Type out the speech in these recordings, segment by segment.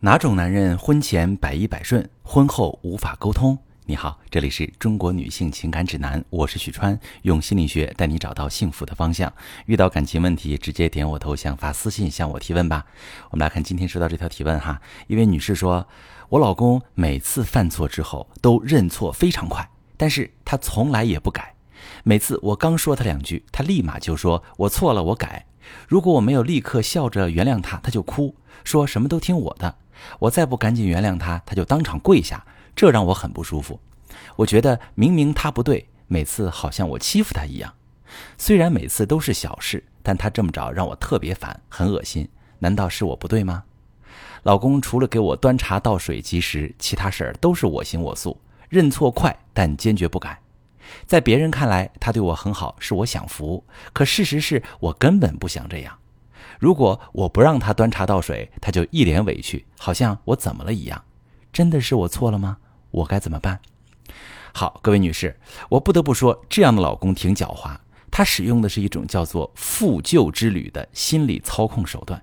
哪种男人婚前百依百顺，婚后无法沟通？你好，这里是中国女性情感指南，我是许川，用心理学带你找到幸福的方向。遇到感情问题，直接点我头像发私信向我提问吧。我们来看今天收到这条提问哈，一位女士说，我老公每次犯错之后都认错非常快，但是他从来也不改。每次我刚说他两句，他立马就说我错了，我改。如果我没有立刻笑着原谅他，他就哭，说什么都听我的。我再不赶紧原谅他，他就当场跪下，这让我很不舒服。我觉得明明他不对，每次好像我欺负他一样。虽然每次都是小事，但他这么着让我特别烦，很恶心。难道是我不对吗？老公除了给我端茶倒水及时，其他事儿都是我行我素，认错快，但坚决不改。在别人看来，他对我很好，是我享福。可事实是我根本不想这样。如果我不让他端茶倒水，他就一脸委屈，好像我怎么了一样。真的是我错了吗？我该怎么办？好，各位女士，我不得不说，这样的老公挺狡猾。他使用的是一种叫做“复旧之旅”的心理操控手段。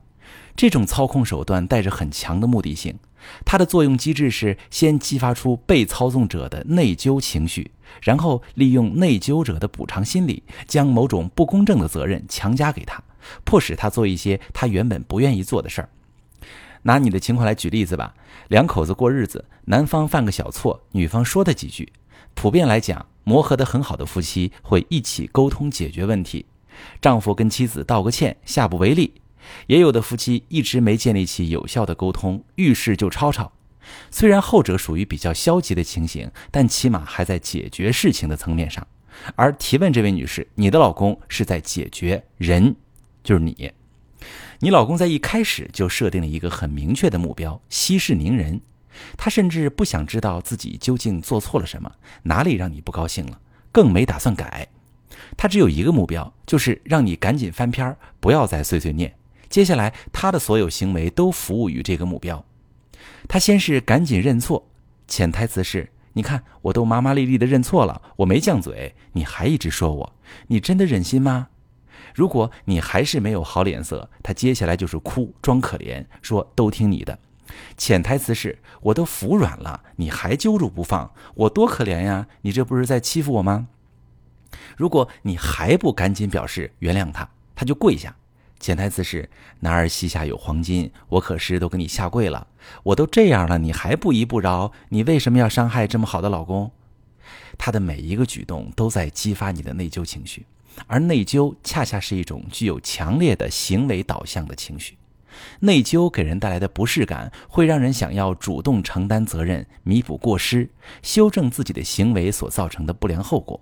这种操控手段带着很强的目的性，它的作用机制是先激发出被操纵者的内疚情绪，然后利用内疚者的补偿心理，将某种不公正的责任强加给他。迫使他做一些他原本不愿意做的事儿。拿你的情况来举例子吧，两口子过日子，男方犯个小错，女方说他几句。普遍来讲，磨合得很好的夫妻会一起沟通解决问题，丈夫跟妻子道个歉，下不为例。也有的夫妻一直没建立起有效的沟通，遇事就吵吵。虽然后者属于比较消极的情形，但起码还在解决事情的层面上。而提问这位女士，你的老公是在解决人。就是你，你老公在一开始就设定了一个很明确的目标，息事宁人。他甚至不想知道自己究竟做错了什么，哪里让你不高兴了，更没打算改。他只有一个目标，就是让你赶紧翻篇不要再碎碎念。接下来他的所有行为都服务于这个目标。他先是赶紧认错，潜台词是：你看，我都麻麻利利的认错了，我没犟嘴，你还一直说我，你真的忍心吗？如果你还是没有好脸色，他接下来就是哭，装可怜，说都听你的。潜台词是我都服软了，你还揪住不放，我多可怜呀！你这不是在欺负我吗？如果你还不赶紧表示原谅他，他就跪下。潜台词是男儿膝下有黄金，我可是都给你下跪了。我都这样了，你还不依不饶，你为什么要伤害这么好的老公？他的每一个举动都在激发你的内疚情绪。而内疚恰恰是一种具有强烈的行为导向的情绪，内疚给人带来的不适感，会让人想要主动承担责任，弥补过失，修正自己的行为所造成的不良后果。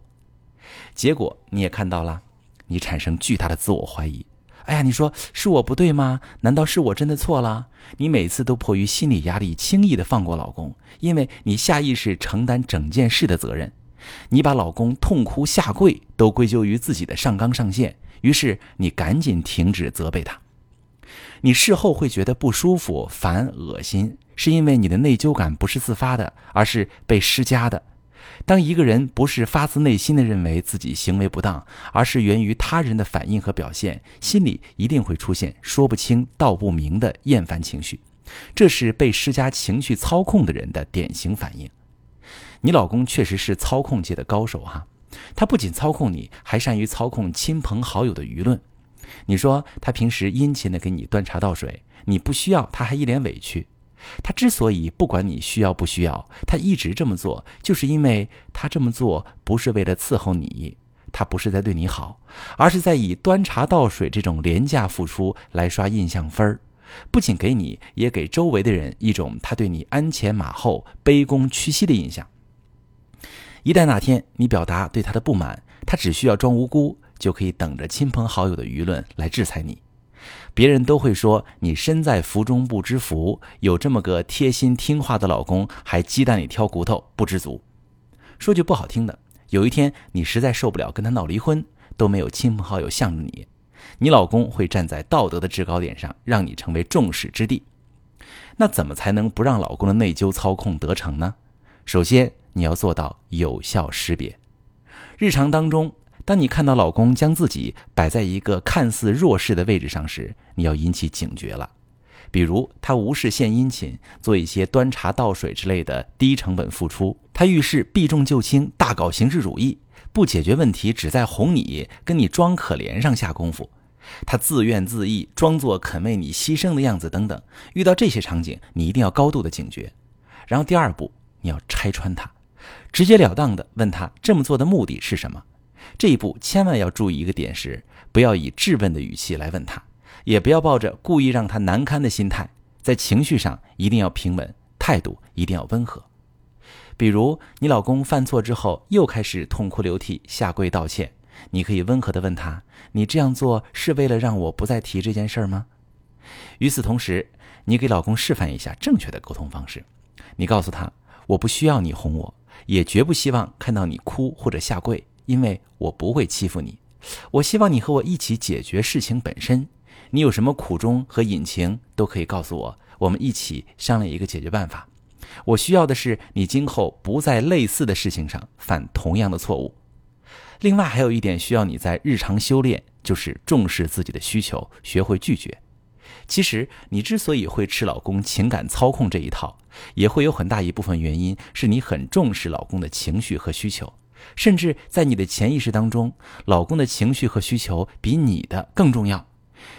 结果你也看到了，你产生巨大的自我怀疑。哎呀，你说是我不对吗？难道是我真的错了？你每次都迫于心理压力，轻易的放过老公，因为你下意识承担整件事的责任。你把老公痛哭下跪都归咎于自己的上纲上线，于是你赶紧停止责备他。你事后会觉得不舒服、烦、恶心，是因为你的内疚感不是自发的，而是被施加的。当一个人不是发自内心的认为自己行为不当，而是源于他人的反应和表现，心里一定会出现说不清道不明的厌烦情绪。这是被施加情绪操控的人的典型反应。你老公确实是操控界的高手哈，他不仅操控你，还善于操控亲朋好友的舆论。你说他平时殷勤的给你端茶倒水，你不需要他还一脸委屈。他之所以不管你需要不需要，他一直这么做，就是因为他这么做不是为了伺候你，他不是在对你好，而是在以端茶倒水这种廉价付出来刷印象分儿。不仅给你，也给周围的人一种他对你鞍前马后、卑躬屈膝的印象。一旦哪天你表达对他的不满，他只需要装无辜，就可以等着亲朋好友的舆论来制裁你。别人都会说你身在福中不知福，有这么个贴心听话的老公，还鸡蛋里挑骨头，不知足。说句不好听的，有一天你实在受不了跟他闹离婚，都没有亲朋好友向着你，你老公会站在道德的制高点上，让你成为众矢之的。那怎么才能不让老公的内疚操控得逞呢？首先。你要做到有效识别。日常当中，当你看到老公将自己摆在一个看似弱势的位置上时，你要引起警觉了。比如他无事献殷勤，做一些端茶倒水之类的低成本付出；他遇事避重就轻，大搞形式主义，不解决问题，只在哄你、跟你装可怜上下功夫；他自怨自艾，装作肯为你牺牲的样子等等。遇到这些场景，你一定要高度的警觉。然后第二步，你要拆穿他，直截了当的问他这么做的目的是什么。这一步千万要注意一个点是，不要以质问的语气来问他。也不要抱着故意让他难堪的心态，在情绪上一定要平稳，态度一定要温和。比如你老公犯错之后又开始痛哭流涕、下跪道歉，你可以温和地问他：“你这样做是为了让我不再提这件事吗？”与此同时，你给老公示范一下正确的沟通方式。你告诉他：“我不需要你哄我，也绝不希望看到你哭或者下跪，因为我不会欺负你。我希望你和我一起解决事情本身。”你有什么苦衷和隐情都可以告诉我，我们一起商量一个解决办法。我需要的是你今后不在类似的事情上犯同样的错误。另外还有一点需要你在日常修炼，就是重视自己的需求，学会拒绝。其实你之所以会吃老公情感操控这一套，也会有很大一部分原因是你很重视老公的情绪和需求，甚至在你的潜意识当中，老公的情绪和需求比你的更重要。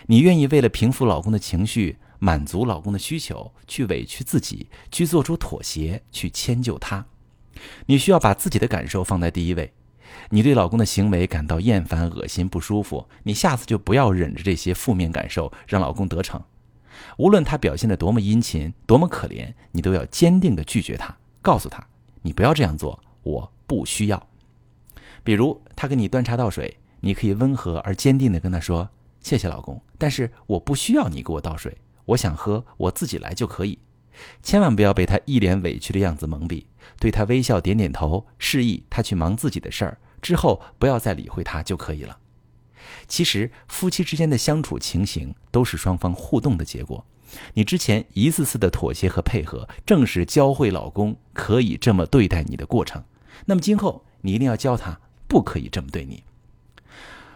你愿意为了平复老公的情绪、满足老公的需求，去委屈自己，去做出妥协，去迁就他。你需要把自己的感受放在第一位。你对老公的行为感到厌烦、恶心、不舒服，你下次就不要忍着这些负面感受，让老公得逞。无论他表现得多么殷勤、多么可怜，你都要坚定地拒绝他，告诉他：“你不要这样做，我不需要。”比如他给你端茶倒水，你可以温和而坚定地跟他说。谢谢老公，但是我不需要你给我倒水，我想喝，我自己来就可以。千万不要被他一脸委屈的样子蒙蔽，对他微笑点点头，示意他去忙自己的事儿，之后不要再理会他就可以了。其实夫妻之间的相处情形都是双方互动的结果，你之前一次次的妥协和配合，正是教会老公可以这么对待你的过程。那么今后你一定要教他不可以这么对你。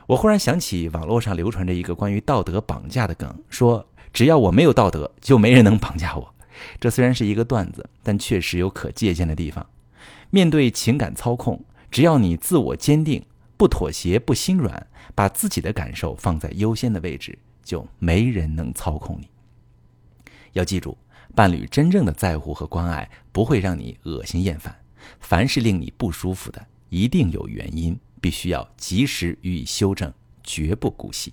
我忽然想起网络上流传着一个关于道德绑架的梗，说只要我没有道德，就没人能绑架我。这虽然是一个段子，但确实有可借鉴的地方。面对情感操控，只要你自我坚定，不妥协，不心软，把自己的感受放在优先的位置，就没人能操控你。要记住，伴侣真正的在乎和关爱不会让你恶心厌烦，凡是令你不舒服的，一定有原因。必须要及时予以修正，绝不姑息。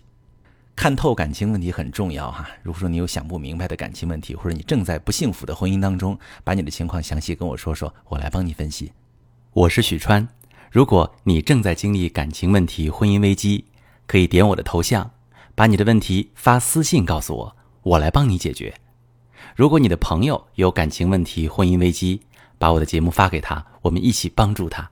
看透感情问题很重要哈。如果说你有想不明白的感情问题，或者你正在不幸福的婚姻当中，把你的情况详细跟我说说，我来帮你分析。我是许川。如果你正在经历感情问题、婚姻危机，可以点我的头像，把你的问题发私信告诉我，我来帮你解决。如果你的朋友有感情问题、婚姻危机，把我的节目发给他，我们一起帮助他。